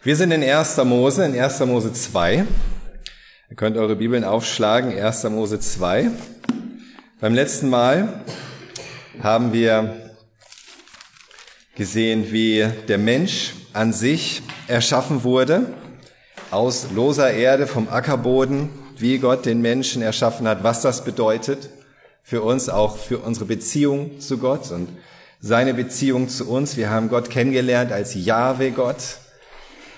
Wir sind in 1. Mose, in 1. Mose 2. Ihr könnt eure Bibeln aufschlagen, 1. Mose 2. Beim letzten Mal haben wir gesehen, wie der Mensch an sich erschaffen wurde, aus loser Erde, vom Ackerboden, wie Gott den Menschen erschaffen hat, was das bedeutet für uns, auch für unsere Beziehung zu Gott und seine Beziehung zu uns. Wir haben Gott kennengelernt als Jahwe Gott,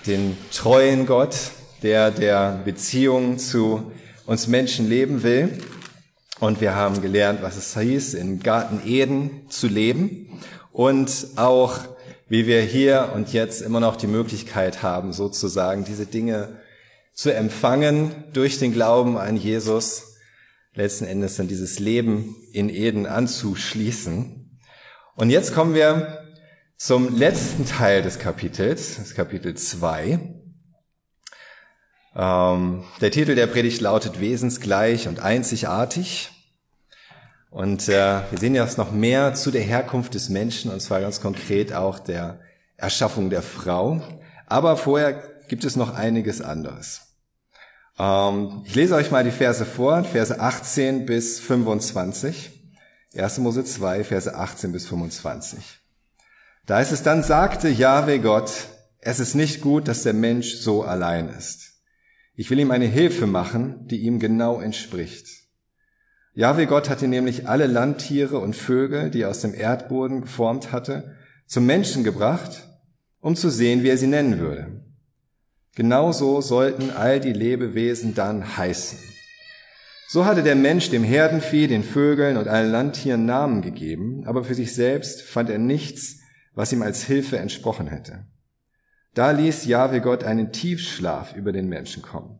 den treuen Gott, der der Beziehung zu uns Menschen leben will. Und wir haben gelernt, was es hieß, im Garten Eden zu leben und auch, wie wir hier und jetzt immer noch die Möglichkeit haben, sozusagen diese Dinge zu empfangen durch den Glauben an Jesus, letzten Endes dann dieses Leben in Eden anzuschließen. Und jetzt kommen wir zum letzten Teil des Kapitels, das Kapitel 2. Ähm, der Titel der Predigt lautet Wesensgleich und einzigartig. Und äh, wir sehen jetzt noch mehr zu der Herkunft des Menschen, und zwar ganz konkret auch der Erschaffung der Frau. Aber vorher gibt es noch einiges anderes. Ähm, ich lese euch mal die Verse vor, Verse 18 bis 25. 1. Mose 2, Verse 18 bis 25. Da ist es dann sagte Jahwe Gott, es ist nicht gut, dass der Mensch so allein ist. Ich will ihm eine Hilfe machen, die ihm genau entspricht. Jahwe Gott hatte nämlich alle Landtiere und Vögel, die er aus dem Erdboden geformt hatte, zum Menschen gebracht, um zu sehen, wie er sie nennen würde. Genauso sollten all die Lebewesen dann heißen. So hatte der Mensch dem Herdenvieh, den Vögeln und allen Landtieren Namen gegeben, aber für sich selbst fand er nichts, was ihm als Hilfe entsprochen hätte. Da ließ Jahwe Gott einen Tiefschlaf über den Menschen kommen.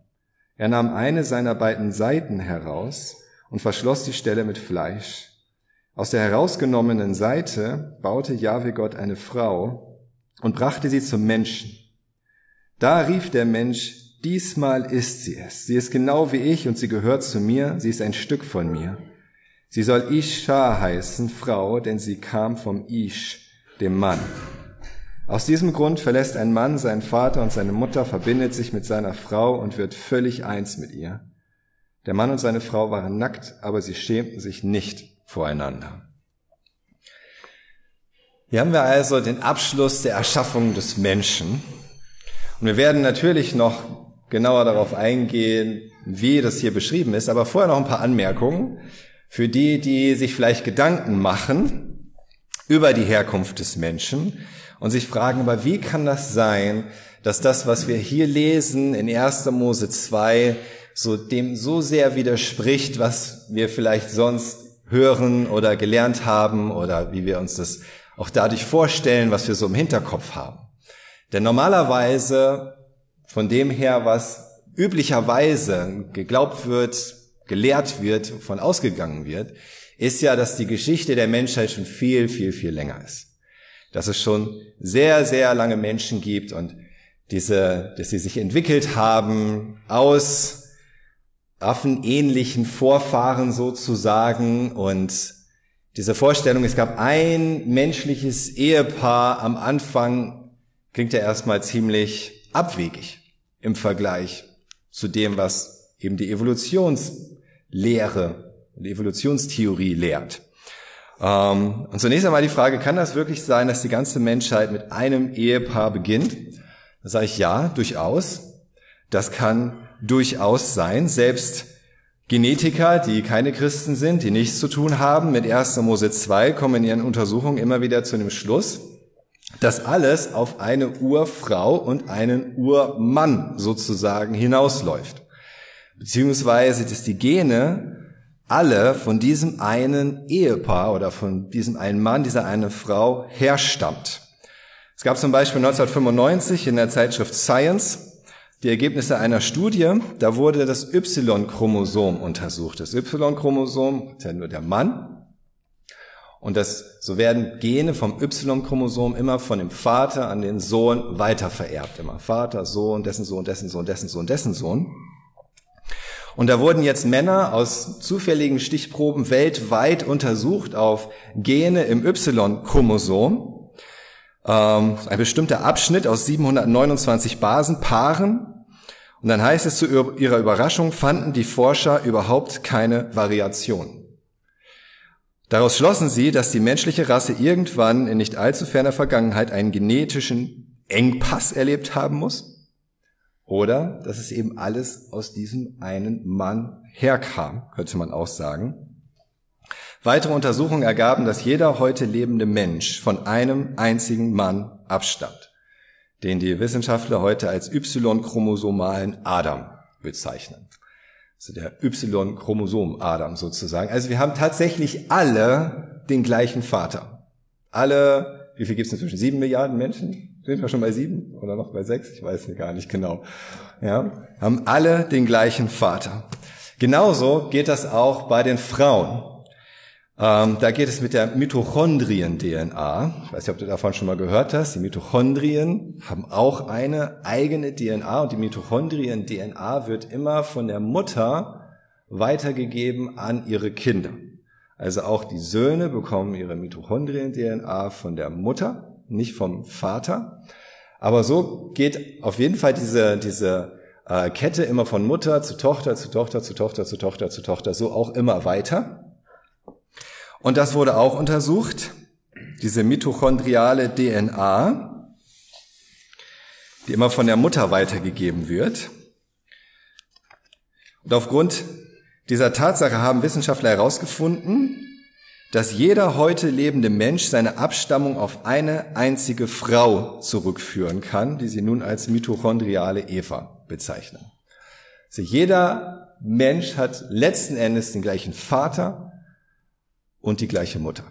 Er nahm eine seiner beiden Seiten heraus und verschloss die Stelle mit Fleisch. Aus der herausgenommenen Seite baute Jahwe Gott eine Frau und brachte sie zum Menschen. Da rief der Mensch, diesmal ist sie es. Sie ist genau wie ich und sie gehört zu mir. Sie ist ein Stück von mir. Sie soll Isha heißen, Frau, denn sie kam vom Ish, dem Mann. Aus diesem Grund verlässt ein Mann seinen Vater und seine Mutter, verbindet sich mit seiner Frau und wird völlig eins mit ihr. Der Mann und seine Frau waren nackt, aber sie schämten sich nicht voreinander. Hier haben wir also den Abschluss der Erschaffung des Menschen. Und wir werden natürlich noch genauer darauf eingehen, wie das hier beschrieben ist, aber vorher noch ein paar Anmerkungen für die, die sich vielleicht Gedanken machen, über die Herkunft des Menschen und sich fragen, aber wie kann das sein, dass das, was wir hier lesen in 1. Mose 2, so dem so sehr widerspricht, was wir vielleicht sonst hören oder gelernt haben oder wie wir uns das auch dadurch vorstellen, was wir so im Hinterkopf haben. Denn normalerweise von dem her, was üblicherweise geglaubt wird, gelehrt wird, von ausgegangen wird, ist ja, dass die Geschichte der Menschheit schon viel, viel, viel länger ist. Dass es schon sehr, sehr lange Menschen gibt und diese, dass sie sich entwickelt haben aus affenähnlichen Vorfahren sozusagen und diese Vorstellung, es gab ein menschliches Ehepaar am Anfang, klingt ja erstmal ziemlich abwegig im Vergleich zu dem, was eben die Evolutionslehre Evolutionstheorie lehrt. Ähm, und zunächst einmal die Frage, kann das wirklich sein, dass die ganze Menschheit mit einem Ehepaar beginnt? Da sage ich ja, durchaus. Das kann durchaus sein. Selbst Genetiker, die keine Christen sind, die nichts zu tun haben mit 1. Mose 2, kommen in ihren Untersuchungen immer wieder zu dem Schluss, dass alles auf eine Urfrau und einen Urmann sozusagen hinausläuft. Beziehungsweise, dass die Gene alle von diesem einen Ehepaar oder von diesem einen Mann, dieser eine Frau herstammt. Es gab zum Beispiel 1995 in der Zeitschrift Science die Ergebnisse einer Studie, da wurde das Y-Chromosom untersucht. Das Y-Chromosom ist ja nur der Mann. Und das, so werden Gene vom Y-Chromosom immer von dem Vater an den Sohn weitervererbt. Immer Vater, Sohn, dessen Sohn, dessen Sohn, dessen Sohn, dessen Sohn. Und da wurden jetzt Männer aus zufälligen Stichproben weltweit untersucht auf Gene im Y-Chromosom. ähm, ein bestimmter Abschnitt aus 729 Basenpaaren. Und dann heißt es zu ihrer Überraschung, fanden die Forscher überhaupt keine Variation. Daraus schlossen sie, dass die menschliche Rasse irgendwann in nicht allzu ferner Vergangenheit einen genetischen Engpass erlebt haben muss. Oder dass es eben alles aus diesem einen Mann herkam, könnte man auch sagen. Weitere Untersuchungen ergaben, dass jeder heute lebende Mensch von einem einzigen Mann abstammt, den die Wissenschaftler heute als Y-chromosomalen Adam bezeichnen. Also der Y-Chromosom Adam sozusagen. Also wir haben tatsächlich alle den gleichen Vater. Alle, wie viel gibt es inzwischen? Sieben Milliarden Menschen? Sind wir schon bei sieben oder noch bei sechs? Ich weiß gar nicht genau. Ja, haben alle den gleichen Vater. Genauso geht das auch bei den Frauen. Ähm, da geht es mit der Mitochondrien-DNA. Ich weiß nicht, ob du davon schon mal gehört hast. Die Mitochondrien haben auch eine eigene DNA und die Mitochondrien-DNA wird immer von der Mutter weitergegeben an ihre Kinder. Also auch die Söhne bekommen ihre Mitochondrien-DNA von der Mutter, nicht vom Vater. Aber so geht auf jeden Fall diese, diese äh, Kette immer von Mutter zu Tochter, zu Tochter, zu Tochter, zu Tochter, zu Tochter, so auch immer weiter. Und das wurde auch untersucht, diese mitochondriale DNA, die immer von der Mutter weitergegeben wird. Und aufgrund dieser Tatsache haben Wissenschaftler herausgefunden, dass jeder heute lebende Mensch seine Abstammung auf eine einzige Frau zurückführen kann, die sie nun als mitochondriale Eva bezeichnen. Also jeder Mensch hat letzten Endes den gleichen Vater, und die gleiche Mutter.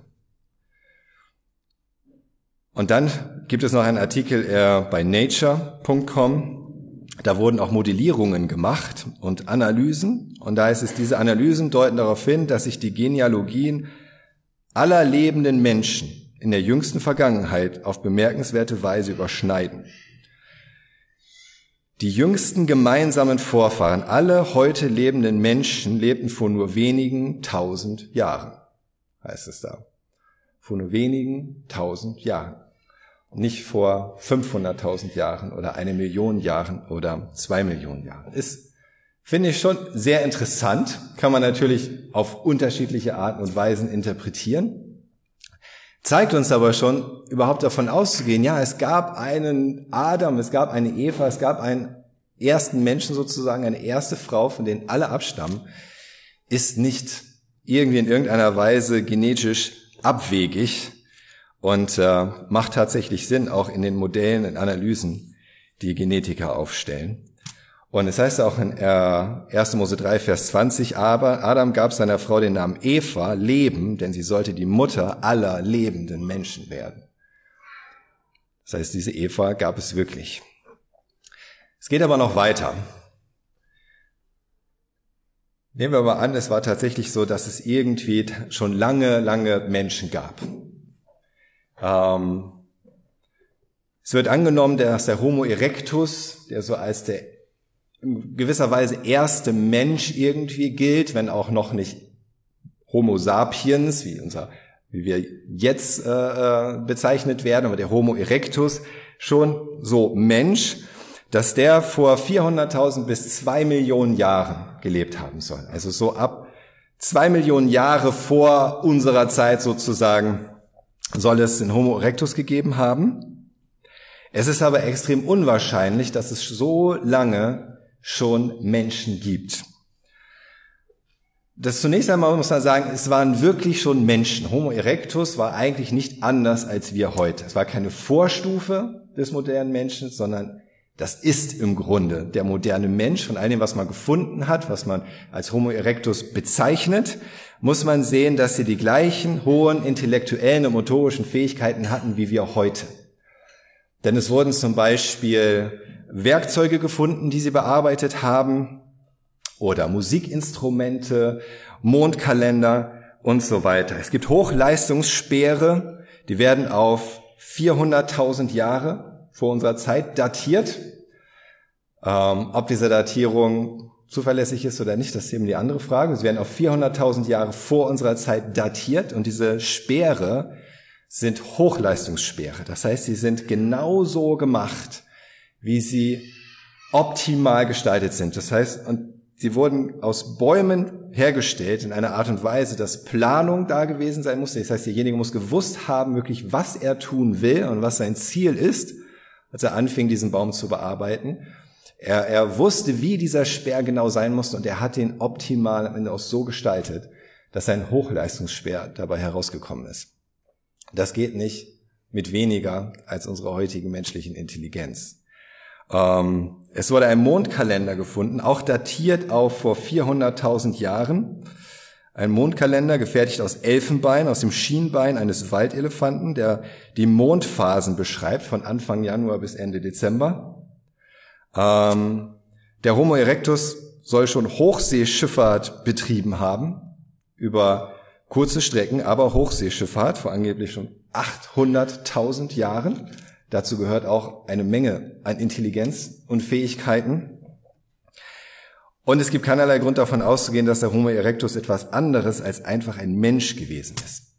Und dann gibt es noch einen Artikel äh, bei nature.com. Da wurden auch Modellierungen gemacht und Analysen. Und da ist es, diese Analysen deuten darauf hin, dass sich die Genealogien aller lebenden Menschen in der jüngsten Vergangenheit auf bemerkenswerte Weise überschneiden. Die jüngsten gemeinsamen Vorfahren, alle heute lebenden Menschen lebten vor nur wenigen tausend Jahren heißt es da. Vor nur wenigen tausend Jahren. Nicht vor 500.000 Jahren oder eine Million Jahren oder zwei Millionen Jahren. Ist, finde ich schon sehr interessant. Kann man natürlich auf unterschiedliche Arten und Weisen interpretieren. Zeigt uns aber schon, überhaupt davon auszugehen, ja, es gab einen Adam, es gab eine Eva, es gab einen ersten Menschen sozusagen, eine erste Frau, von denen alle abstammen, ist nicht irgendwie in irgendeiner Weise genetisch abwegig und äh, macht tatsächlich Sinn, auch in den Modellen und Analysen, die Genetiker aufstellen. Und es heißt auch in äh, 1. Mose 3, Vers 20, aber Adam gab seiner Frau den Namen Eva, Leben, denn sie sollte die Mutter aller lebenden Menschen werden. Das heißt, diese Eva gab es wirklich. Es geht aber noch weiter. Nehmen wir mal an, es war tatsächlich so, dass es irgendwie schon lange, lange Menschen gab. Ähm, es wird angenommen, dass der Homo erectus, der so als der in gewisser Weise erste Mensch irgendwie gilt, wenn auch noch nicht Homo sapiens, wie unser, wie wir jetzt äh, äh bezeichnet werden, aber der Homo erectus schon so Mensch dass der vor 400.000 bis zwei Millionen Jahren gelebt haben soll. Also so ab zwei Millionen Jahre vor unserer Zeit sozusagen soll es den Homo erectus gegeben haben. Es ist aber extrem unwahrscheinlich, dass es so lange schon Menschen gibt. Das zunächst einmal muss man sagen, es waren wirklich schon Menschen. Homo erectus war eigentlich nicht anders als wir heute. Es war keine Vorstufe des modernen Menschen, sondern das ist im Grunde der moderne Mensch. Von all dem, was man gefunden hat, was man als Homo erectus bezeichnet, muss man sehen, dass sie die gleichen hohen intellektuellen und motorischen Fähigkeiten hatten wie wir heute. Denn es wurden zum Beispiel Werkzeuge gefunden, die sie bearbeitet haben, oder Musikinstrumente, Mondkalender und so weiter. Es gibt Hochleistungsspeere, die werden auf 400.000 Jahre vor unserer Zeit datiert. Ähm, ob diese Datierung zuverlässig ist oder nicht, das ist eben die andere Frage. Sie werden auf 400.000 Jahre vor unserer Zeit datiert und diese Speere sind Hochleistungssperre. Das heißt, sie sind genauso gemacht, wie sie optimal gestaltet sind. Das heißt, und sie wurden aus Bäumen hergestellt in einer Art und Weise, dass Planung da gewesen sein musste. Das heißt, derjenige muss gewusst haben, wirklich, was er tun will und was sein Ziel ist, als er anfing, diesen Baum zu bearbeiten. Er, er wusste, wie dieser Speer genau sein musste und er hat ihn optimal am Ende auch so gestaltet, dass ein Hochleistungsspeer dabei herausgekommen ist. Das geht nicht mit weniger als unserer heutigen menschlichen Intelligenz. Ähm, es wurde ein Mondkalender gefunden, auch datiert auf vor 400.000 Jahren. Ein Mondkalender gefertigt aus Elfenbein, aus dem Schienbein eines Waldelefanten, der die Mondphasen beschreibt von Anfang Januar bis Ende Dezember. Ähm, der Homo erectus soll schon Hochseeschifffahrt betrieben haben über kurze Strecken, aber Hochseeschifffahrt vor angeblich schon 800.000 Jahren. Dazu gehört auch eine Menge an Intelligenz und Fähigkeiten. Und es gibt keinerlei Grund davon auszugehen, dass der Homo erectus etwas anderes als einfach ein Mensch gewesen ist.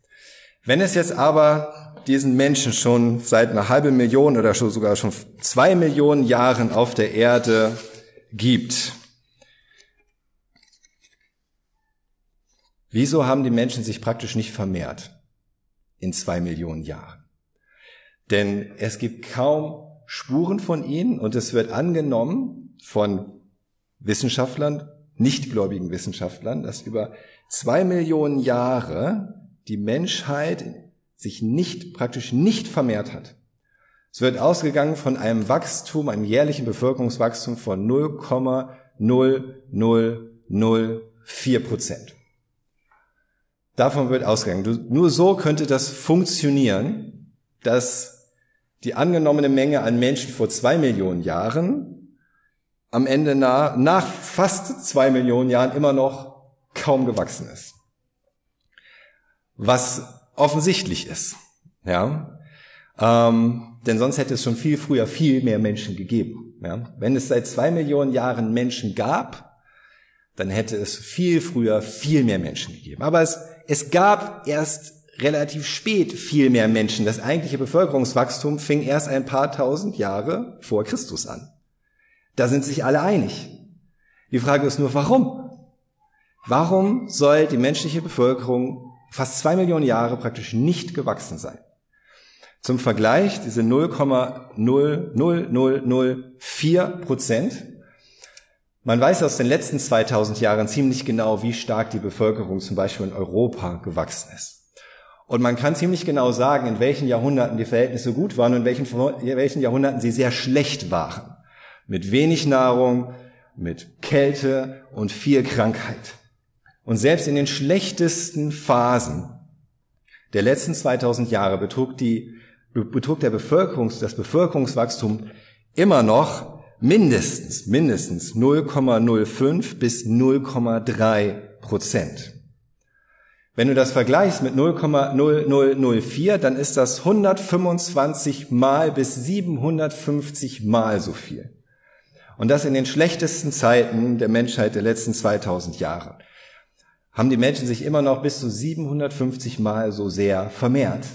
Wenn es jetzt aber diesen Menschen schon seit einer halben Million oder sogar schon zwei Millionen Jahren auf der Erde gibt, wieso haben die Menschen sich praktisch nicht vermehrt in zwei Millionen Jahren? Denn es gibt kaum Spuren von ihnen und es wird angenommen von Wissenschaftlern, nichtgläubigen Wissenschaftlern, dass über zwei Millionen Jahre die Menschheit sich nicht, praktisch nicht vermehrt hat. Es wird ausgegangen von einem Wachstum, einem jährlichen Bevölkerungswachstum von 0,0004 Prozent. Davon wird ausgegangen. Nur so könnte das funktionieren, dass die angenommene Menge an Menschen vor zwei Millionen Jahren am Ende nach, nach fast zwei Millionen Jahren immer noch kaum gewachsen ist. Was offensichtlich ist. Ja? Ähm, denn sonst hätte es schon viel früher viel mehr Menschen gegeben. Ja? Wenn es seit zwei Millionen Jahren Menschen gab, dann hätte es viel früher viel mehr Menschen gegeben. Aber es, es gab erst relativ spät viel mehr Menschen. Das eigentliche Bevölkerungswachstum fing erst ein paar tausend Jahre vor Christus an. Da sind sich alle einig. Die Frage ist nur, warum? Warum soll die menschliche Bevölkerung fast zwei Millionen Jahre praktisch nicht gewachsen sein. Zum Vergleich, diese 0,00004 Prozent. Man weiß aus den letzten 2000 Jahren ziemlich genau, wie stark die Bevölkerung zum Beispiel in Europa gewachsen ist. Und man kann ziemlich genau sagen, in welchen Jahrhunderten die Verhältnisse gut waren und in welchen, in welchen Jahrhunderten sie sehr schlecht waren. Mit wenig Nahrung, mit Kälte und viel Krankheit. Und selbst in den schlechtesten Phasen der letzten 2000 Jahre betrug, die, betrug der Bevölkerungs, das Bevölkerungswachstum immer noch mindestens, mindestens 0,05 bis 0,3 Prozent. Wenn du das vergleichst mit 0,0004, dann ist das 125 mal bis 750 mal so viel. Und das in den schlechtesten Zeiten der Menschheit der letzten 2000 Jahre haben die Menschen sich immer noch bis zu 750 Mal so sehr vermehrt,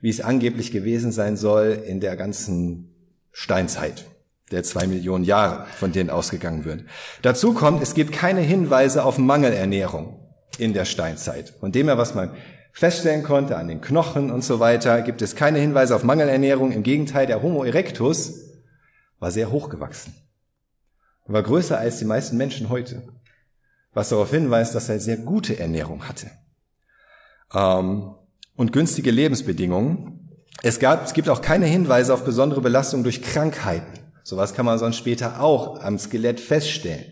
wie es angeblich gewesen sein soll in der ganzen Steinzeit der zwei Millionen Jahre, von denen ausgegangen wird. Dazu kommt, es gibt keine Hinweise auf Mangelernährung in der Steinzeit. Von dem her, was man feststellen konnte an den Knochen und so weiter, gibt es keine Hinweise auf Mangelernährung. Im Gegenteil, der Homo erectus war sehr hochgewachsen. War größer als die meisten Menschen heute was darauf hinweist, dass er sehr gute Ernährung hatte. Ähm, und günstige Lebensbedingungen. Es, gab, es gibt auch keine Hinweise auf besondere Belastung durch Krankheiten. Sowas kann man sonst später auch am Skelett feststellen.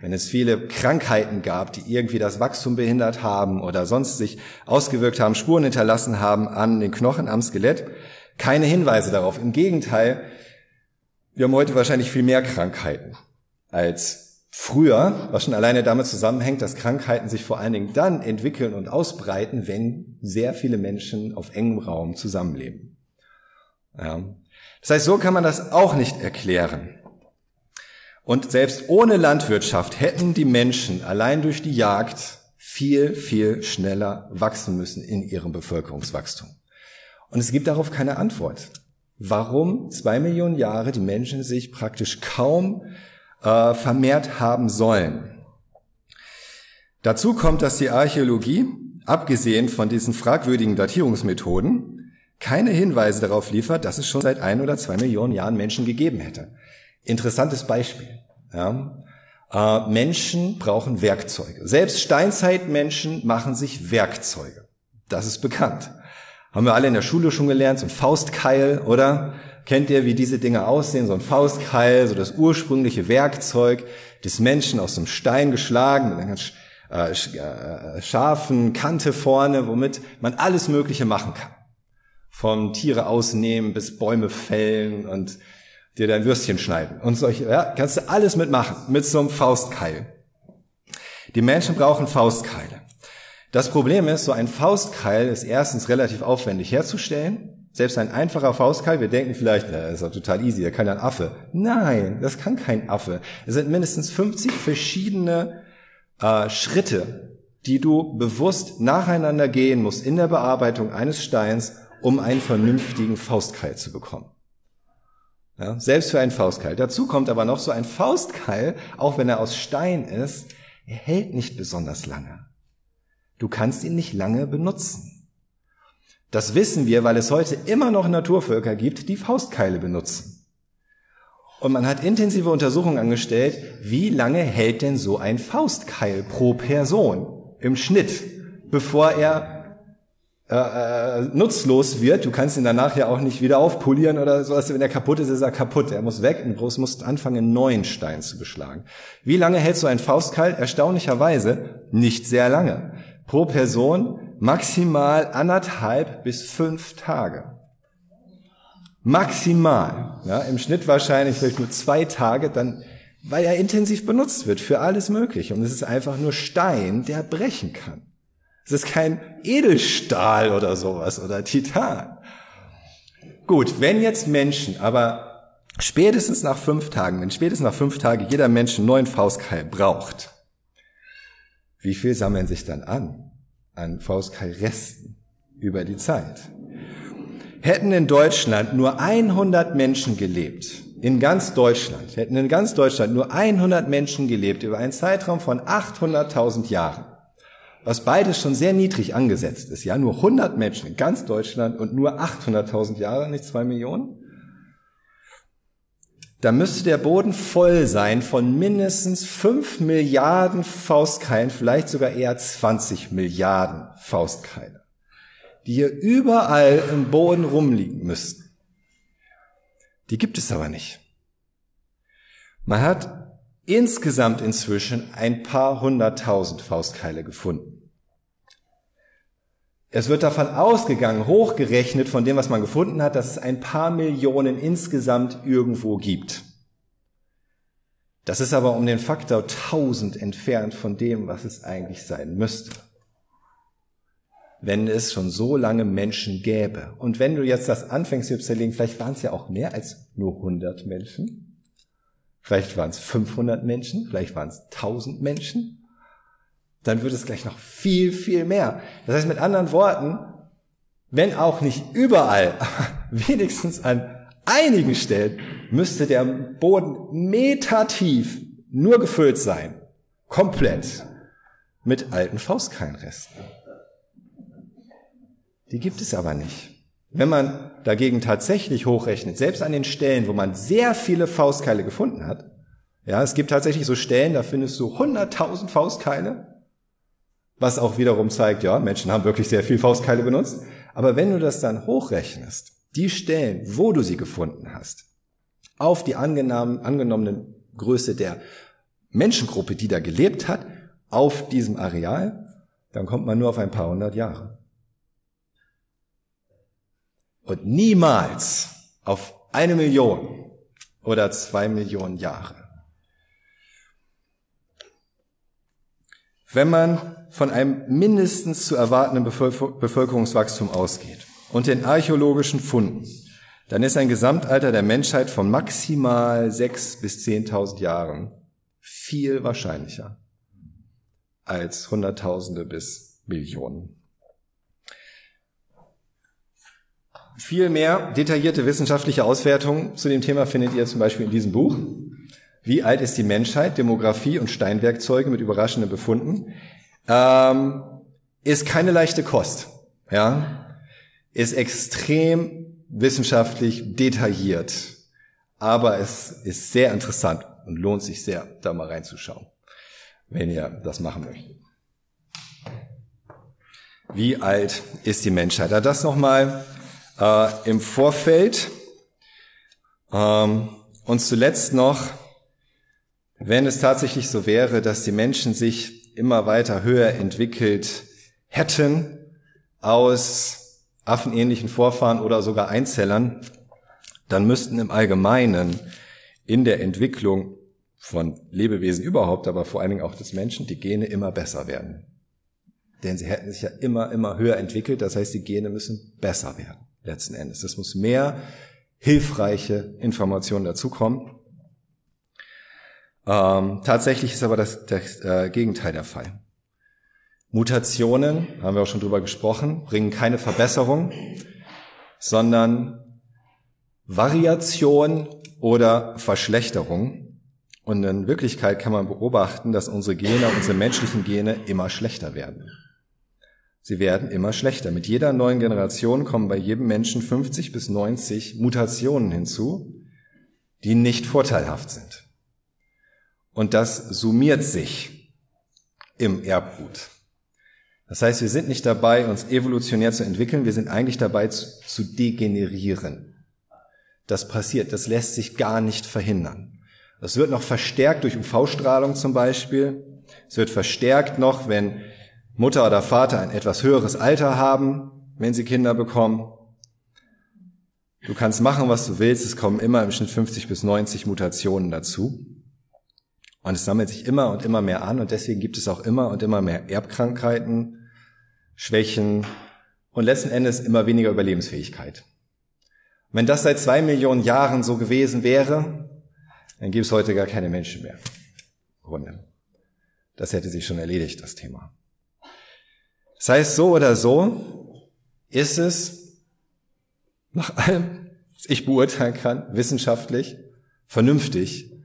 Wenn es viele Krankheiten gab, die irgendwie das Wachstum behindert haben oder sonst sich ausgewirkt haben, Spuren hinterlassen haben an den Knochen, am Skelett, keine Hinweise darauf. Im Gegenteil, wir haben heute wahrscheinlich viel mehr Krankheiten als Früher, was schon alleine damit zusammenhängt, dass Krankheiten sich vor allen Dingen dann entwickeln und ausbreiten, wenn sehr viele Menschen auf engem Raum zusammenleben. Ja. Das heißt, so kann man das auch nicht erklären. Und selbst ohne Landwirtschaft hätten die Menschen allein durch die Jagd viel, viel schneller wachsen müssen in ihrem Bevölkerungswachstum. Und es gibt darauf keine Antwort. Warum zwei Millionen Jahre die Menschen sich praktisch kaum äh, vermehrt haben sollen. Dazu kommt, dass die Archäologie, abgesehen von diesen fragwürdigen Datierungsmethoden, keine Hinweise darauf liefert, dass es schon seit ein oder zwei Millionen Jahren Menschen gegeben hätte. Interessantes Beispiel. Ja. Äh, Menschen brauchen Werkzeuge. Selbst Steinzeitmenschen machen sich Werkzeuge. Das ist bekannt. Haben wir alle in der Schule schon gelernt, so ein Faustkeil, oder? Kennt ihr, wie diese Dinge aussehen? So ein Faustkeil, so das ursprüngliche Werkzeug des Menschen aus dem Stein geschlagen, mit einer ganz äh, äh, scharfen Kante vorne, womit man alles Mögliche machen kann. Vom Tiere ausnehmen bis Bäume fällen und dir dein Würstchen schneiden und solche, ja, kannst du alles mitmachen, mit so einem Faustkeil. Die Menschen brauchen Faustkeile. Das Problem ist, so ein Faustkeil ist erstens relativ aufwendig herzustellen. Selbst ein einfacher Faustkeil, wir denken vielleicht, na, das ist doch total easy, der kann ja ein Affe. Nein, das kann kein Affe. Es sind mindestens 50 verschiedene äh, Schritte, die du bewusst nacheinander gehen musst in der Bearbeitung eines Steins, um einen vernünftigen Faustkeil zu bekommen. Ja, selbst für einen Faustkeil. Dazu kommt aber noch so ein Faustkeil, auch wenn er aus Stein ist, er hält nicht besonders lange. Du kannst ihn nicht lange benutzen. Das wissen wir, weil es heute immer noch Naturvölker gibt, die Faustkeile benutzen. Und man hat intensive Untersuchungen angestellt, wie lange hält denn so ein Faustkeil pro Person im Schnitt, bevor er äh, äh, nutzlos wird. Du kannst ihn danach ja auch nicht wieder aufpolieren oder sowas. Wenn er kaputt ist, ist er kaputt. Er muss weg und du musst anfangen, einen neuen Stein zu beschlagen. Wie lange hält so ein Faustkeil? Erstaunlicherweise nicht sehr lange. Pro Person maximal anderthalb bis fünf Tage. Maximal. Ja, Im Schnitt wahrscheinlich vielleicht nur zwei Tage, dann, weil er intensiv benutzt wird für alles Mögliche. Und es ist einfach nur Stein, der brechen kann. Es ist kein Edelstahl oder sowas oder Titan. Gut, wenn jetzt Menschen, aber spätestens nach fünf Tagen, wenn spätestens nach fünf Tagen jeder Mensch einen neuen Faustkeil braucht, wie viel sammeln sich dann an? An Faustkeilresten über die Zeit. Hätten in Deutschland nur 100 Menschen gelebt, in ganz Deutschland, hätten in ganz Deutschland nur 100 Menschen gelebt über einen Zeitraum von 800.000 Jahren, was beides schon sehr niedrig angesetzt ist, ja, nur 100 Menschen in ganz Deutschland und nur 800.000 Jahre, nicht zwei Millionen, da müsste der Boden voll sein von mindestens 5 Milliarden Faustkeilen, vielleicht sogar eher 20 Milliarden Faustkeile, die hier überall im Boden rumliegen müssten. Die gibt es aber nicht. Man hat insgesamt inzwischen ein paar hunderttausend Faustkeile gefunden. Es wird davon ausgegangen, hochgerechnet von dem, was man gefunden hat, dass es ein paar Millionen insgesamt irgendwo gibt. Das ist aber um den Faktor 1000 entfernt von dem, was es eigentlich sein müsste. Wenn es schon so lange Menschen gäbe. Und wenn du jetzt das anfängst zu zerlegen, vielleicht waren es ja auch mehr als nur 100 Menschen. Vielleicht waren es 500 Menschen, vielleicht waren es 1000 Menschen dann wird es gleich noch viel, viel mehr. Das heißt mit anderen Worten, wenn auch nicht überall, wenigstens an einigen Stellen müsste der Boden metertief nur gefüllt sein. Komplett. Mit alten Faustkeilenresten. Die gibt es aber nicht. Wenn man dagegen tatsächlich hochrechnet, selbst an den Stellen, wo man sehr viele Faustkeile gefunden hat, ja, es gibt tatsächlich so Stellen, da findest du 100.000 Faustkeile was auch wiederum zeigt, ja, Menschen haben wirklich sehr viel Faustkeile benutzt. Aber wenn du das dann hochrechnest, die Stellen, wo du sie gefunden hast, auf die angenommene Größe der Menschengruppe, die da gelebt hat, auf diesem Areal, dann kommt man nur auf ein paar hundert Jahre. Und niemals auf eine Million oder zwei Millionen Jahre. Wenn man von einem mindestens zu erwartenden Bevölkerungswachstum ausgeht und den archäologischen Funden, dann ist ein Gesamtalter der Menschheit von maximal sechs bis zehntausend Jahren viel wahrscheinlicher als Hunderttausende bis Millionen. Viel mehr detaillierte wissenschaftliche Auswertungen zu dem Thema findet ihr zum Beispiel in diesem Buch. Wie alt ist die Menschheit? Demografie und Steinwerkzeuge mit überraschenden Befunden. Ähm, ist keine leichte Kost. Ja, ist extrem wissenschaftlich detailliert, aber es ist sehr interessant und lohnt sich sehr, da mal reinzuschauen, wenn ihr das machen möchtet. Wie alt ist die Menschheit? Da das nochmal äh, im Vorfeld. Ähm, und zuletzt noch, wenn es tatsächlich so wäre, dass die Menschen sich immer weiter höher entwickelt hätten aus affenähnlichen Vorfahren oder sogar Einzellern, dann müssten im Allgemeinen in der Entwicklung von Lebewesen überhaupt, aber vor allen Dingen auch des Menschen, die Gene immer besser werden. Denn sie hätten sich ja immer, immer höher entwickelt, das heißt, die Gene müssen besser werden letzten Endes. Es muss mehr hilfreiche Informationen dazukommen. Ähm, tatsächlich ist aber das, das äh, Gegenteil der Fall. Mutationen, haben wir auch schon drüber gesprochen, bringen keine Verbesserung, sondern Variation oder Verschlechterung. Und in Wirklichkeit kann man beobachten, dass unsere Gene, unsere menschlichen Gene immer schlechter werden. Sie werden immer schlechter. Mit jeder neuen Generation kommen bei jedem Menschen 50 bis 90 Mutationen hinzu, die nicht vorteilhaft sind. Und das summiert sich im Erbgut. Das heißt, wir sind nicht dabei, uns evolutionär zu entwickeln, wir sind eigentlich dabei zu, zu degenerieren. Das passiert, das lässt sich gar nicht verhindern. Das wird noch verstärkt durch UV-Strahlung zum Beispiel. Es wird verstärkt noch, wenn Mutter oder Vater ein etwas höheres Alter haben, wenn sie Kinder bekommen. Du kannst machen, was du willst, es kommen immer im Schnitt 50 bis 90 Mutationen dazu. Und es sammelt sich immer und immer mehr an und deswegen gibt es auch immer und immer mehr Erbkrankheiten, Schwächen und letzten Endes immer weniger Überlebensfähigkeit. wenn das seit zwei Millionen Jahren so gewesen wäre, dann gäbe es heute gar keine Menschen mehr. Grunde. Das hätte sich schon erledigt, das Thema. Das heißt, so oder so ist es nach allem, was ich beurteilen kann, wissenschaftlich, vernünftig,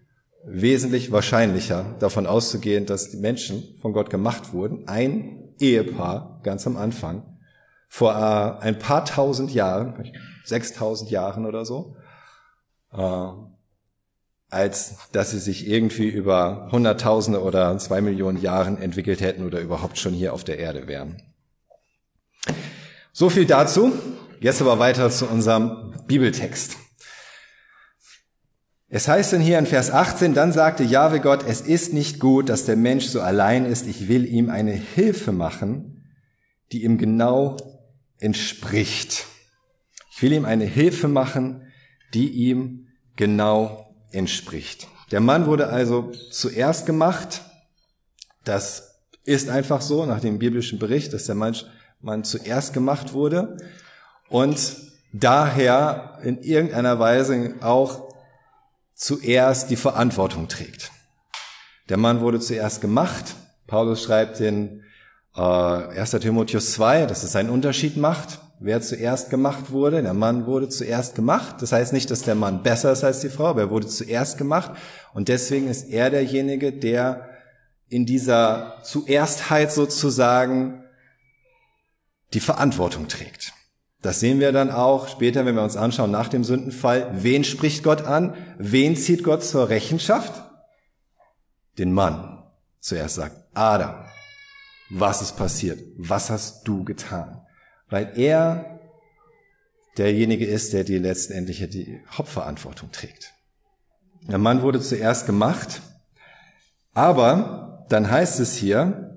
wesentlich wahrscheinlicher davon auszugehen, dass die Menschen von Gott gemacht wurden, ein Ehepaar ganz am Anfang, vor äh, ein paar tausend Jahren, sechstausend Jahren oder so, äh, als dass sie sich irgendwie über Hunderttausende oder zwei Millionen Jahren entwickelt hätten oder überhaupt schon hier auf der Erde wären. So viel dazu. Jetzt aber weiter zu unserem Bibeltext. Es heißt denn hier in Vers 18, dann sagte Jahwe Gott, es ist nicht gut, dass der Mensch so allein ist, ich will ihm eine Hilfe machen, die ihm genau entspricht. Ich will ihm eine Hilfe machen, die ihm genau entspricht. Der Mann wurde also zuerst gemacht. Das ist einfach so nach dem biblischen Bericht, dass der Mann zuerst gemacht wurde und daher in irgendeiner Weise auch zuerst die Verantwortung trägt. Der Mann wurde zuerst gemacht. Paulus schreibt in äh, 1. Timotheus 2, dass es einen Unterschied macht wer zuerst gemacht wurde. Der Mann wurde zuerst gemacht. Das heißt nicht, dass der Mann besser ist als die Frau, aber er wurde zuerst gemacht. Und deswegen ist er derjenige, der in dieser Zuerstheit sozusagen die Verantwortung trägt. Das sehen wir dann auch später, wenn wir uns anschauen nach dem Sündenfall. Wen spricht Gott an? Wen zieht Gott zur Rechenschaft? Den Mann. Zuerst sagt Adam, was ist passiert? Was hast du getan? weil er derjenige ist, der die letztendliche die Hauptverantwortung trägt. Der Mann wurde zuerst gemacht, aber dann heißt es hier,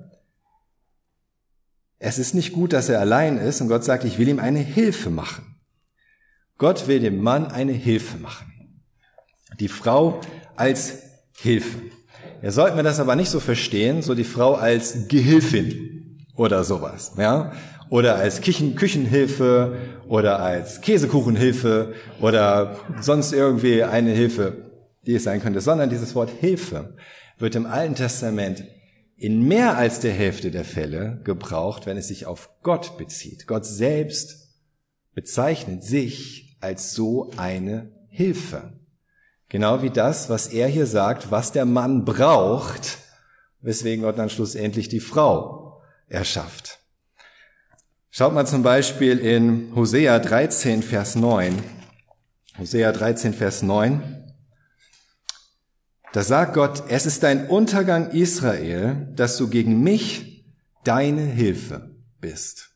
es ist nicht gut, dass er allein ist und Gott sagt, ich will ihm eine Hilfe machen. Gott will dem Mann eine Hilfe machen. Die Frau als Hilfe. Ihr sollt mir das aber nicht so verstehen, so die Frau als Gehilfin oder sowas, ja oder als Küchen Küchenhilfe oder als Käsekuchenhilfe oder sonst irgendwie eine Hilfe, die es sein könnte, sondern dieses Wort Hilfe wird im Alten Testament in mehr als der Hälfte der Fälle gebraucht, wenn es sich auf Gott bezieht. Gott selbst bezeichnet sich als so eine Hilfe. Genau wie das, was er hier sagt, was der Mann braucht, weswegen Gott dann schlussendlich die Frau erschafft. Schaut mal zum Beispiel in Hosea 13, Vers 9. Hosea 13, Vers 9. Da sagt Gott, es ist dein Untergang Israel, dass du gegen mich deine Hilfe bist.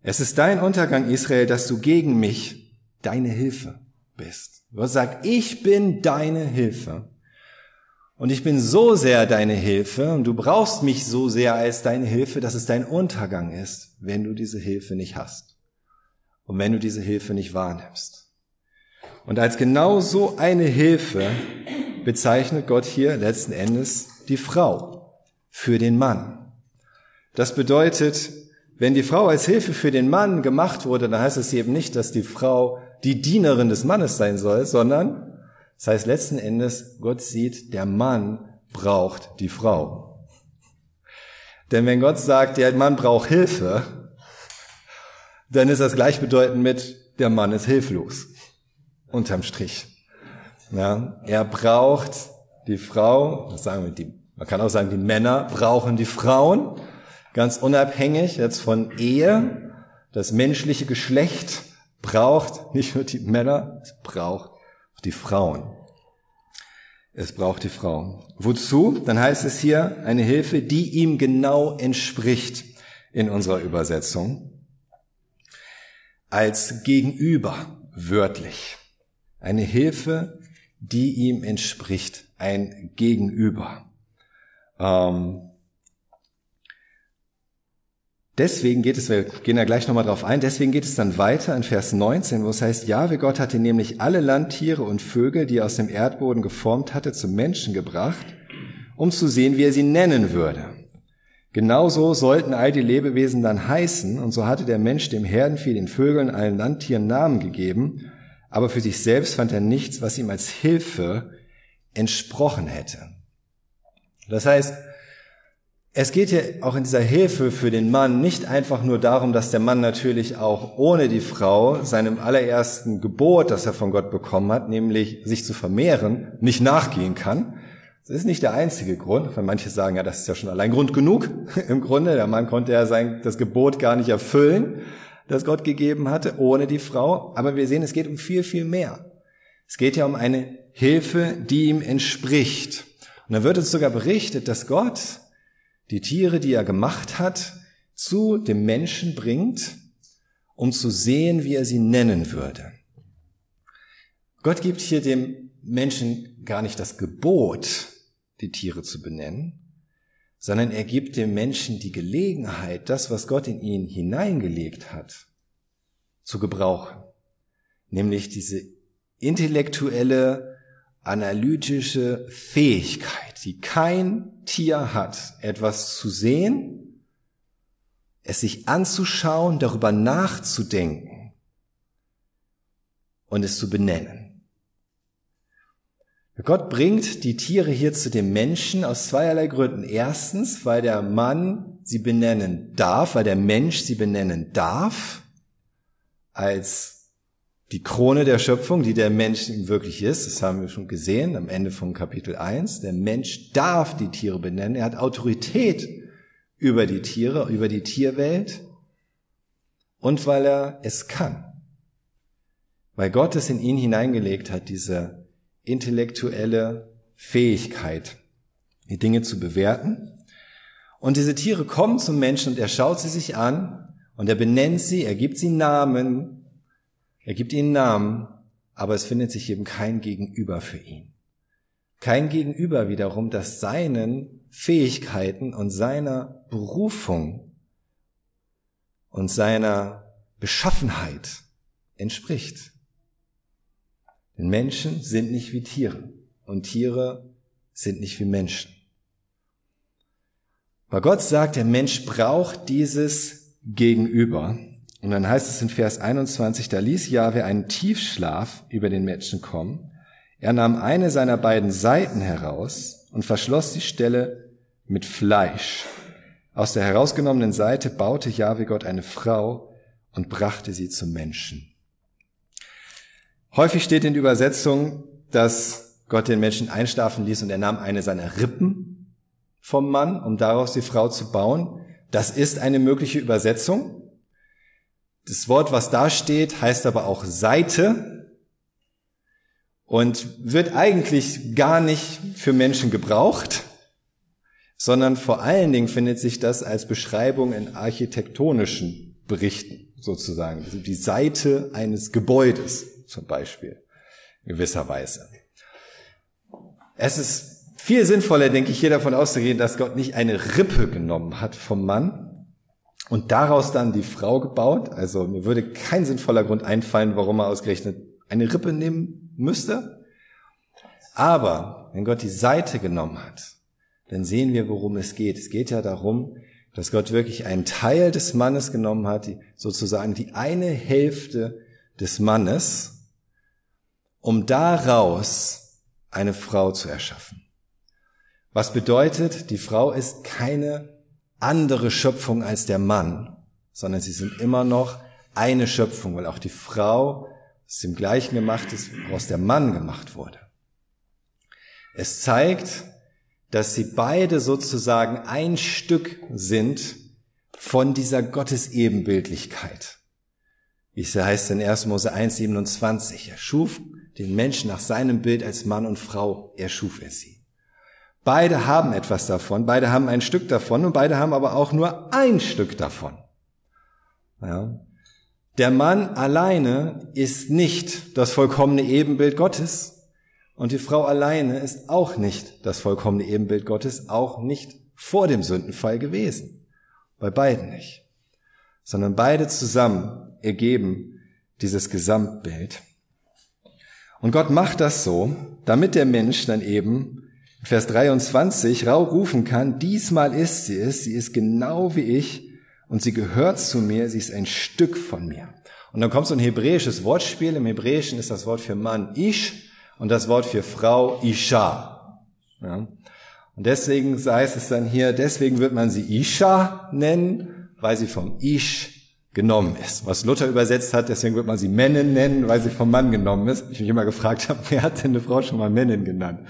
Es ist dein Untergang Israel, dass du gegen mich deine Hilfe bist. Gott sagt, ich bin deine Hilfe. Und ich bin so sehr deine Hilfe und du brauchst mich so sehr als deine Hilfe, dass es dein Untergang ist, wenn du diese Hilfe nicht hast. Und wenn du diese Hilfe nicht wahrnimmst. Und als genau so eine Hilfe bezeichnet Gott hier letzten Endes die Frau für den Mann. Das bedeutet, wenn die Frau als Hilfe für den Mann gemacht wurde, dann heißt es eben nicht, dass die Frau die Dienerin des Mannes sein soll, sondern das heißt letzten Endes, Gott sieht, der Mann braucht die Frau. Denn wenn Gott sagt, der Mann braucht Hilfe, dann ist das gleichbedeutend mit, der Mann ist hilflos. Unterm Strich. Ja, er braucht die Frau, das sagen wir die, man kann auch sagen, die Männer brauchen die Frauen, ganz unabhängig jetzt von Ehe. Das menschliche Geschlecht braucht nicht nur die Männer, es braucht die Frauen. Es braucht die Frauen. Wozu? Dann heißt es hier eine Hilfe, die ihm genau entspricht in unserer Übersetzung. Als Gegenüber, wörtlich. Eine Hilfe, die ihm entspricht, ein Gegenüber. Ähm, deswegen geht es, wir gehen da gleich nochmal drauf ein, deswegen geht es dann weiter in Vers 19, wo es heißt, Jahwe Gott hatte nämlich alle Landtiere und Vögel, die er aus dem Erdboden geformt hatte, zum Menschen gebracht, um zu sehen, wie er sie nennen würde. Genauso sollten all die Lebewesen dann heißen, und so hatte der Mensch dem Herdenvieh, den Vögeln, allen Landtieren Namen gegeben, aber für sich selbst fand er nichts, was ihm als Hilfe entsprochen hätte. Das heißt, es geht hier auch in dieser Hilfe für den Mann nicht einfach nur darum, dass der Mann natürlich auch ohne die Frau seinem allerersten Gebot, das er von Gott bekommen hat, nämlich sich zu vermehren, nicht nachgehen kann. Das ist nicht der einzige Grund, weil manche sagen, ja, das ist ja schon allein Grund genug. Im Grunde, der Mann konnte ja sein, das Gebot gar nicht erfüllen das Gott gegeben hatte, ohne die Frau. Aber wir sehen, es geht um viel, viel mehr. Es geht ja um eine Hilfe, die ihm entspricht. Und da wird uns sogar berichtet, dass Gott die Tiere, die er gemacht hat, zu dem Menschen bringt, um zu sehen, wie er sie nennen würde. Gott gibt hier dem Menschen gar nicht das Gebot, die Tiere zu benennen, sondern er gibt dem Menschen die Gelegenheit, das, was Gott in ihn hineingelegt hat, zu gebrauchen. Nämlich diese intellektuelle, analytische Fähigkeit, die kein Tier hat, etwas zu sehen, es sich anzuschauen, darüber nachzudenken und es zu benennen. Gott bringt die Tiere hier zu dem Menschen aus zweierlei Gründen. Erstens, weil der Mann sie benennen darf, weil der Mensch sie benennen darf, als die Krone der Schöpfung, die der Mensch wirklich ist. Das haben wir schon gesehen am Ende von Kapitel 1. Der Mensch darf die Tiere benennen. Er hat Autorität über die Tiere, über die Tierwelt. Und weil er es kann. Weil Gott es in ihn hineingelegt hat, diese intellektuelle Fähigkeit, die Dinge zu bewerten. Und diese Tiere kommen zum Menschen und er schaut sie sich an und er benennt sie, er gibt sie Namen, er gibt ihnen Namen, aber es findet sich eben kein Gegenüber für ihn. Kein Gegenüber wiederum, das seinen Fähigkeiten und seiner Berufung und seiner Beschaffenheit entspricht. Denn Menschen sind nicht wie Tiere und Tiere sind nicht wie Menschen. Aber Gott sagt, der Mensch braucht dieses Gegenüber. Und dann heißt es in Vers 21, da ließ Jahwe einen Tiefschlaf über den Menschen kommen. Er nahm eine seiner beiden Seiten heraus und verschloss die Stelle mit Fleisch. Aus der herausgenommenen Seite baute Jahwe Gott eine Frau und brachte sie zum Menschen. Häufig steht in der Übersetzung, dass Gott den Menschen einschlafen ließ und er nahm eine seiner Rippen vom Mann, um daraus die Frau zu bauen. Das ist eine mögliche Übersetzung. Das Wort, was da steht, heißt aber auch Seite und wird eigentlich gar nicht für Menschen gebraucht, sondern vor allen Dingen findet sich das als Beschreibung in architektonischen Berichten sozusagen. Die Seite eines Gebäudes zum Beispiel, in gewisser Weise. Es ist viel sinnvoller, denke ich, hier davon auszugehen, dass Gott nicht eine Rippe genommen hat vom Mann und daraus dann die Frau gebaut. Also mir würde kein sinnvoller Grund einfallen, warum er ausgerechnet eine Rippe nehmen müsste. Aber wenn Gott die Seite genommen hat, dann sehen wir, worum es geht. Es geht ja darum, dass Gott wirklich einen Teil des Mannes genommen hat, sozusagen die eine Hälfte des Mannes, um daraus eine Frau zu erschaffen. Was bedeutet, die Frau ist keine andere Schöpfung als der Mann, sondern sie sind immer noch eine Schöpfung, weil auch die Frau aus dem gleichen gemacht ist, woraus der Mann gemacht wurde. Es zeigt, dass sie beide sozusagen ein Stück sind von dieser Gottesebenbildlichkeit. Wie es heißt in 1. Mose 1, 27. Er schuf den Menschen nach seinem Bild als Mann und Frau, er schuf er sie. Beide haben etwas davon, beide haben ein Stück davon und beide haben aber auch nur ein Stück davon. Ja. Der Mann alleine ist nicht das vollkommene Ebenbild Gottes, und die Frau alleine ist auch nicht das vollkommene Ebenbild Gottes, auch nicht vor dem Sündenfall gewesen. Bei beiden nicht. Sondern beide zusammen ergeben dieses Gesamtbild. Und Gott macht das so, damit der Mensch dann eben Vers 23 rau rufen kann, diesmal ist sie es, sie ist genau wie ich und sie gehört zu mir, sie ist ein Stück von mir. Und dann kommt so ein hebräisches Wortspiel, im Hebräischen ist das Wort für Mann Ish und das Wort für Frau Isha. Ja. Und deswegen heißt es dann hier, deswegen wird man sie Isha nennen, weil sie vom Ish genommen ist. Was Luther übersetzt hat, deswegen wird man sie Männin nennen, weil sie vom Mann genommen ist. Ich mich immer gefragt habe, wer hat denn eine Frau schon mal Männin genannt?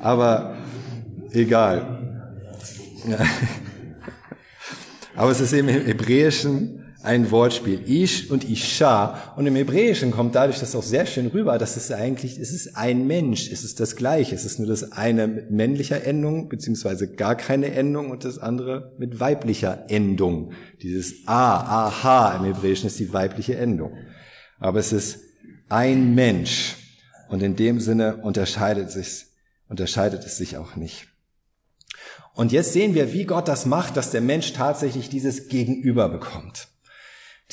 Aber egal. Aber es ist eben im Hebräischen ein Wortspiel. Ish und Isha. Und im Hebräischen kommt dadurch das auch sehr schön rüber, dass es eigentlich, es ist ein Mensch, es ist das Gleiche. Es ist nur das eine mit männlicher Endung, beziehungsweise gar keine Endung und das andere mit weiblicher Endung. Dieses A, Aha im Hebräischen ist die weibliche Endung. Aber es ist ein Mensch. Und in dem Sinne unterscheidet, sich, unterscheidet es sich auch nicht. Und jetzt sehen wir, wie Gott das macht, dass der Mensch tatsächlich dieses Gegenüber bekommt.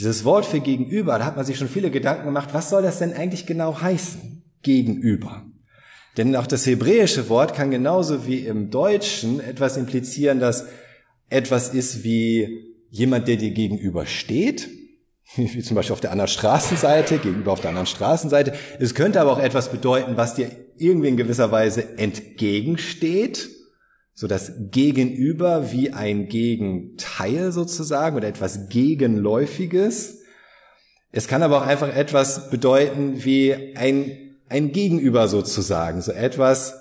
Dieses Wort für gegenüber, da hat man sich schon viele Gedanken gemacht, was soll das denn eigentlich genau heißen? Gegenüber. Denn auch das hebräische Wort kann genauso wie im Deutschen etwas implizieren, dass etwas ist wie jemand, der dir gegenüber steht, wie zum Beispiel auf der anderen Straßenseite, gegenüber auf der anderen Straßenseite. Es könnte aber auch etwas bedeuten, was dir irgendwie in gewisser Weise entgegensteht so das Gegenüber wie ein Gegenteil sozusagen oder etwas Gegenläufiges. Es kann aber auch einfach etwas bedeuten wie ein, ein Gegenüber sozusagen, so etwas,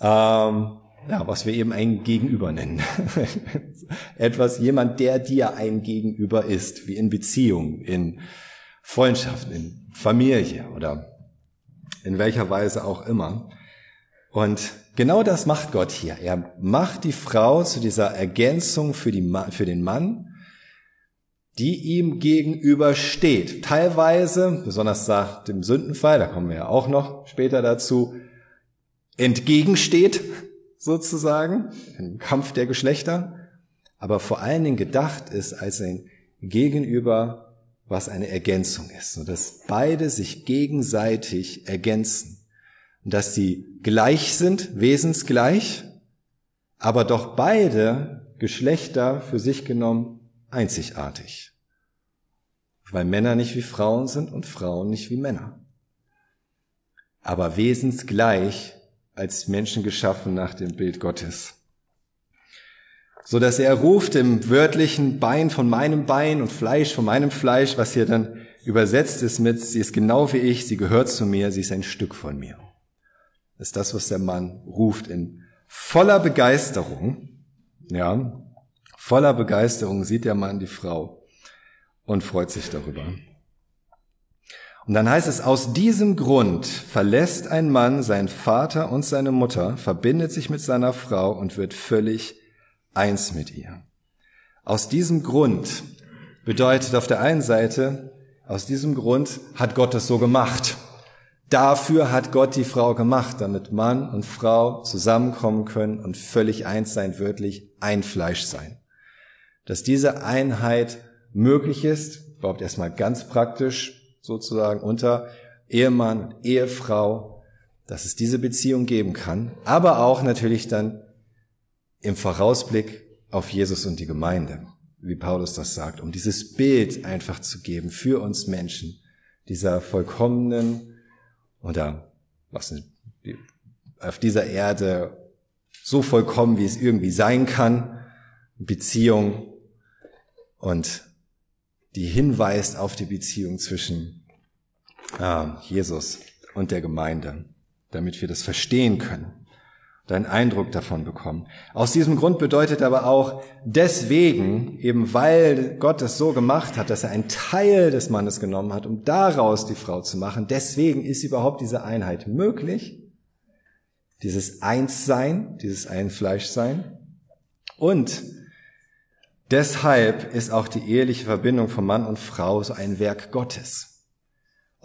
ähm, ja, was wir eben ein Gegenüber nennen. etwas, jemand, der dir ein Gegenüber ist, wie in Beziehung, in Freundschaft, in Familie oder in welcher Weise auch immer. Und genau das macht Gott hier. Er macht die Frau zu dieser Ergänzung für, die, für den Mann, die ihm gegenüber steht. Teilweise, besonders nach dem Sündenfall, da kommen wir ja auch noch später dazu, entgegensteht, sozusagen, im Kampf der Geschlechter, aber vor allen Dingen gedacht ist als ein Gegenüber, was eine Ergänzung ist, sodass beide sich gegenseitig ergänzen dass sie gleich sind, wesensgleich, aber doch beide Geschlechter für sich genommen einzigartig. Weil Männer nicht wie Frauen sind und Frauen nicht wie Männer. Aber wesensgleich als Menschen geschaffen nach dem Bild Gottes. so dass er ruft im wörtlichen Bein von meinem Bein und Fleisch von meinem Fleisch, was hier dann übersetzt ist mit, sie ist genau wie ich, sie gehört zu mir, sie ist ein Stück von mir. Ist das, was der Mann ruft in voller Begeisterung, ja, voller Begeisterung sieht der Mann die Frau und freut sich darüber. Und dann heißt es, aus diesem Grund verlässt ein Mann seinen Vater und seine Mutter, verbindet sich mit seiner Frau und wird völlig eins mit ihr. Aus diesem Grund bedeutet auf der einen Seite, aus diesem Grund hat Gott das so gemacht. Dafür hat Gott die Frau gemacht, damit Mann und Frau zusammenkommen können und völlig eins sein, wörtlich ein Fleisch sein. Dass diese Einheit möglich ist, überhaupt erstmal ganz praktisch sozusagen unter Ehemann, Ehefrau, dass es diese Beziehung geben kann, aber auch natürlich dann im Vorausblick auf Jesus und die Gemeinde, wie Paulus das sagt, um dieses Bild einfach zu geben für uns Menschen, dieser vollkommenen oder was auf dieser Erde so vollkommen, wie es irgendwie sein kann, Beziehung. Und die hinweist auf die Beziehung zwischen äh, Jesus und der Gemeinde, damit wir das verstehen können deinen Eindruck davon bekommen. Aus diesem Grund bedeutet aber auch deswegen, eben weil Gott es so gemacht hat, dass er einen Teil des Mannes genommen hat, um daraus die Frau zu machen, deswegen ist überhaupt diese Einheit möglich, dieses Einssein, dieses Einfleischsein. Und deshalb ist auch die eheliche Verbindung von Mann und Frau so ein Werk Gottes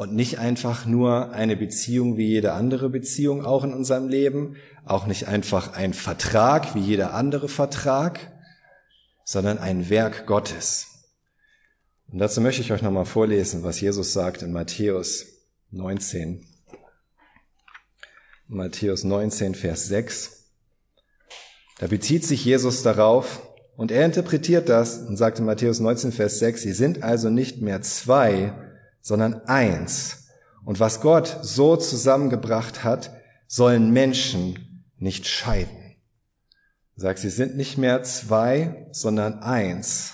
und nicht einfach nur eine Beziehung wie jede andere Beziehung auch in unserem Leben, auch nicht einfach ein Vertrag wie jeder andere Vertrag, sondern ein Werk Gottes. Und dazu möchte ich euch nochmal vorlesen, was Jesus sagt in Matthäus 19. Matthäus 19, Vers 6. Da bezieht sich Jesus darauf und er interpretiert das und sagt in Matthäus 19, Vers 6, sie sind also nicht mehr zwei, sondern eins. Und was Gott so zusammengebracht hat, sollen Menschen nicht scheiden. Sagt, sie sind nicht mehr zwei, sondern eins.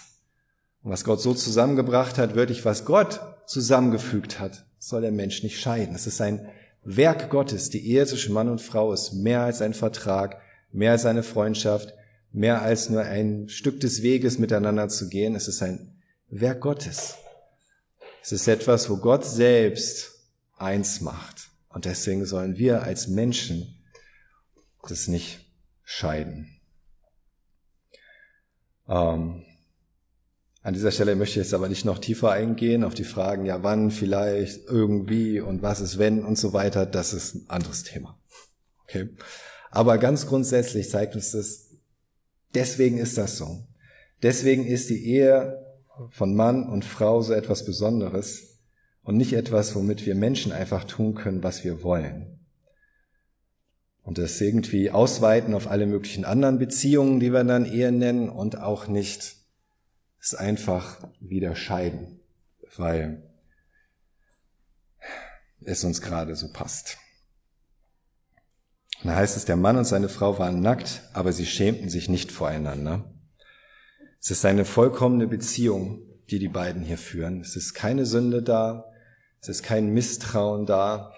Und was Gott so zusammengebracht hat, wirklich was Gott zusammengefügt hat, soll der Mensch nicht scheiden. Es ist ein Werk Gottes. Die Ehe zwischen Mann und Frau ist mehr als ein Vertrag, mehr als eine Freundschaft, mehr als nur ein Stück des Weges miteinander zu gehen. Es ist ein Werk Gottes. Es ist etwas, wo Gott selbst eins macht. Und deswegen sollen wir als Menschen das nicht scheiden. Ähm, an dieser Stelle möchte ich jetzt aber nicht noch tiefer eingehen auf die Fragen, ja wann, vielleicht, irgendwie und was ist wenn und so weiter. Das ist ein anderes Thema. Okay. Aber ganz grundsätzlich zeigt uns das, deswegen ist das so. Deswegen ist die Ehe von Mann und Frau so etwas Besonderes und nicht etwas, womit wir Menschen einfach tun können, was wir wollen. Und das irgendwie ausweiten auf alle möglichen anderen Beziehungen, die wir dann Ehe nennen und auch nicht es einfach wieder scheiden, weil es uns gerade so passt. Und da heißt es, der Mann und seine Frau waren nackt, aber sie schämten sich nicht voreinander. Es ist eine vollkommene Beziehung, die die beiden hier führen. Es ist keine Sünde da, es ist kein Misstrauen da,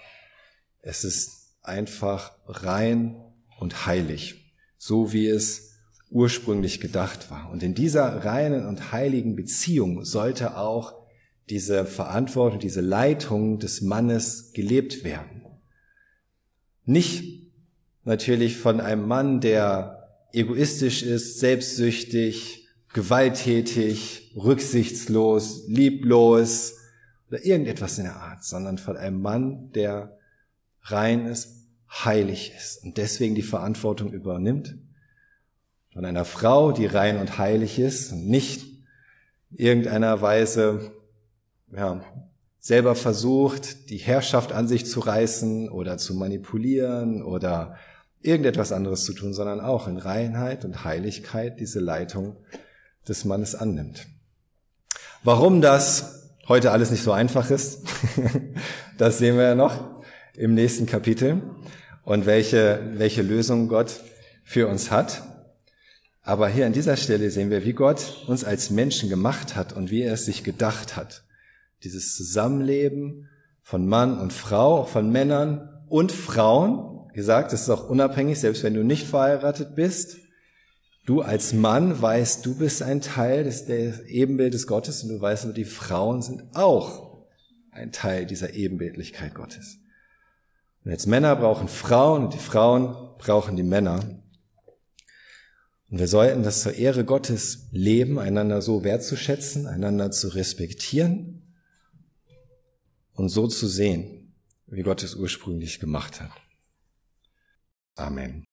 es ist einfach rein und heilig, so wie es ursprünglich gedacht war. Und in dieser reinen und heiligen Beziehung sollte auch diese Verantwortung, diese Leitung des Mannes gelebt werden. Nicht natürlich von einem Mann, der egoistisch ist, selbstsüchtig, gewalttätig, rücksichtslos, lieblos oder irgendetwas in der Art, sondern von einem Mann, der rein ist, heilig ist und deswegen die Verantwortung übernimmt. Von einer Frau, die rein und heilig ist und nicht irgendeiner Weise ja, selber versucht, die Herrschaft an sich zu reißen oder zu manipulieren oder irgendetwas anderes zu tun, sondern auch in Reinheit und Heiligkeit diese Leitung des Mannes annimmt. Warum das heute alles nicht so einfach ist, das sehen wir ja noch im nächsten Kapitel und welche, welche Lösung Gott für uns hat. Aber hier an dieser Stelle sehen wir, wie Gott uns als Menschen gemacht hat und wie er es sich gedacht hat. Dieses Zusammenleben von Mann und Frau, von Männern und Frauen. Gesagt, das ist auch unabhängig, selbst wenn du nicht verheiratet bist. Du als Mann weißt, du bist ein Teil des, des Ebenbildes Gottes und du weißt, die Frauen sind auch ein Teil dieser Ebenbildlichkeit Gottes. Und jetzt Männer brauchen Frauen und die Frauen brauchen die Männer. Und wir sollten das zur Ehre Gottes leben, einander so wertzuschätzen, einander zu respektieren und so zu sehen, wie Gott es ursprünglich gemacht hat. Amen.